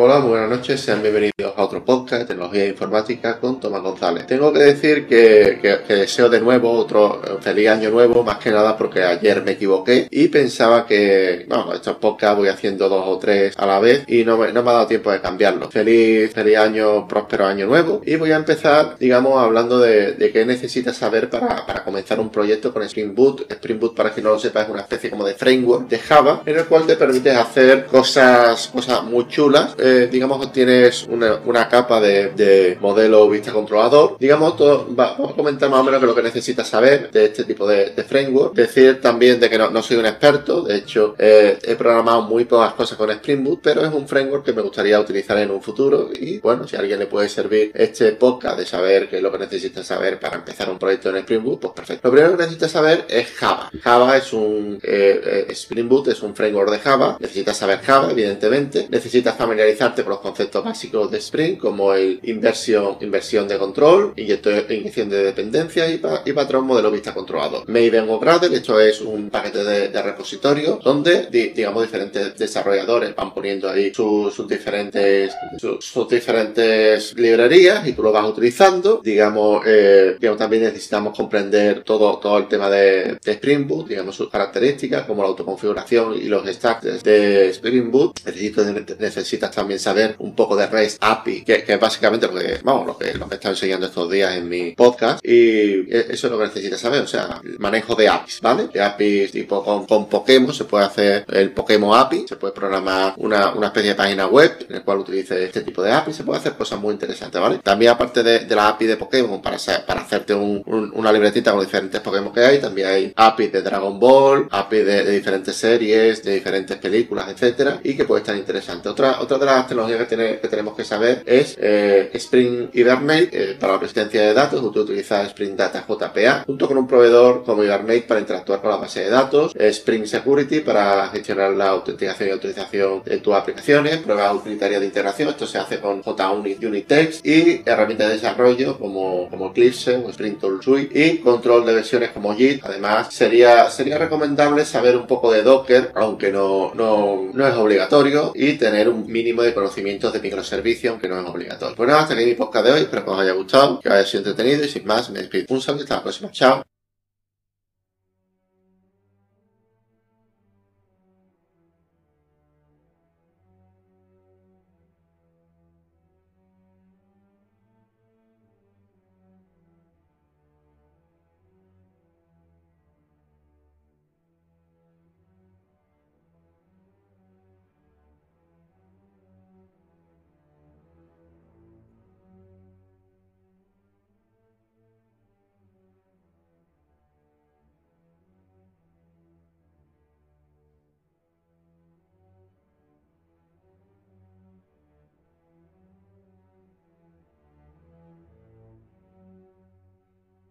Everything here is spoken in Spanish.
Hola, buenas noches, sean bienvenidos a otro podcast de tecnología informática con Tomás González. Tengo que decir que, deseo de nuevo otro feliz año nuevo, más que nada porque ayer me equivoqué y pensaba que, bueno, estos podcasts voy haciendo dos o tres a la vez y no me, no me ha dado tiempo de cambiarlo. Feliz, feliz año, próspero año nuevo y voy a empezar, digamos, hablando de, qué necesitas saber para, para comenzar un proyecto con Spring Boot. Spring Boot, para quien no lo sepa, es una especie como de framework de Java en el cual te permite hacer cosas, cosas muy chulas eh, digamos que tienes una, capa de, modelo vista controlador. Digamos, todo, vamos a comentar más o menos que lo que necesitas saber de este tipo de, framework. Decir también de que no, soy un experto, de hecho eh, he programado muy pocas cosas con Spring Boot, pero es un framework que me gustaría utilizar en un futuro y bueno, si a alguien le puede servir este podcast de saber qué es lo que necesitas saber para empezar un proyecto en Spring Boot, pues perfecto. Lo primero que necesitas saber es Java. Java es un eh, Spring Boot, es un framework de Java. Necesitas saber Java, evidentemente. Necesitas familiarizarte con los conceptos básicos de Spring, como el inversión, inversión de control, inyección de dependencia y, y patrón modelo vista controlador. Maven o Gradle, esto es un paquete de, repositorio donde, digamos, diferentes desarrolladores van poniendo ahí sus, diferentes, sus, diferentes librerías y tú lo vas utilizando. Digamos, eh, también necesitamos comprender todo, todo el tema de, Spring Boot, digamos, sus características, como la autoconfiguración y los stacks de Spring Boot. necesitas también saber un poco de REST API, que, es básicamente lo que, vamos, lo que, lo que he enseñando estos días en mi podcast. Y eso es lo que necesitas saber, o sea, manejo de APIs, ¿vale? De APIs tipo con, con Pokémon, se puede hacer el Pokémon API, se puede programar una, una especie de página web en el cual utilice este tipo de API, se puede hacer cosas muy interesantes, ¿vale? También aparte de, de la API de Pokémon, para, para hacerte un, una libretita con diferentes Pokémon que hay, también hay API de Dragon Ball, API de, de diferentes series, de diferentes películas, etcétera, y que puede estar interesante. Otra, otra de las tecnologías que, que tenemos que saber es eh, Spring Hibernate eh, para la presencia de datos. Utiliza Spring Data JPA junto con un proveedor como Hibernate para interactuar con la base de datos. Spring Security para gestionar la autenticación y autorización de tus aplicaciones. Pruebas utilitarias de integración. Esto se hace con JUnit Unitex y herramientas de desarrollo como, como Eclipse o Spring Tool Suite y control de versiones como Git. Además, sería, sería recomendable saber un poco de Docker, aunque no, no, no es obligatorio, y tener un mínimo de conocimientos de microservicio, aunque no es obligatorio. Bueno, hasta aquí mi podcast de hoy. Espero que os haya gustado, que os haya sido entretenido y sin más, me despido. Un saludo y hasta la próxima. Chao.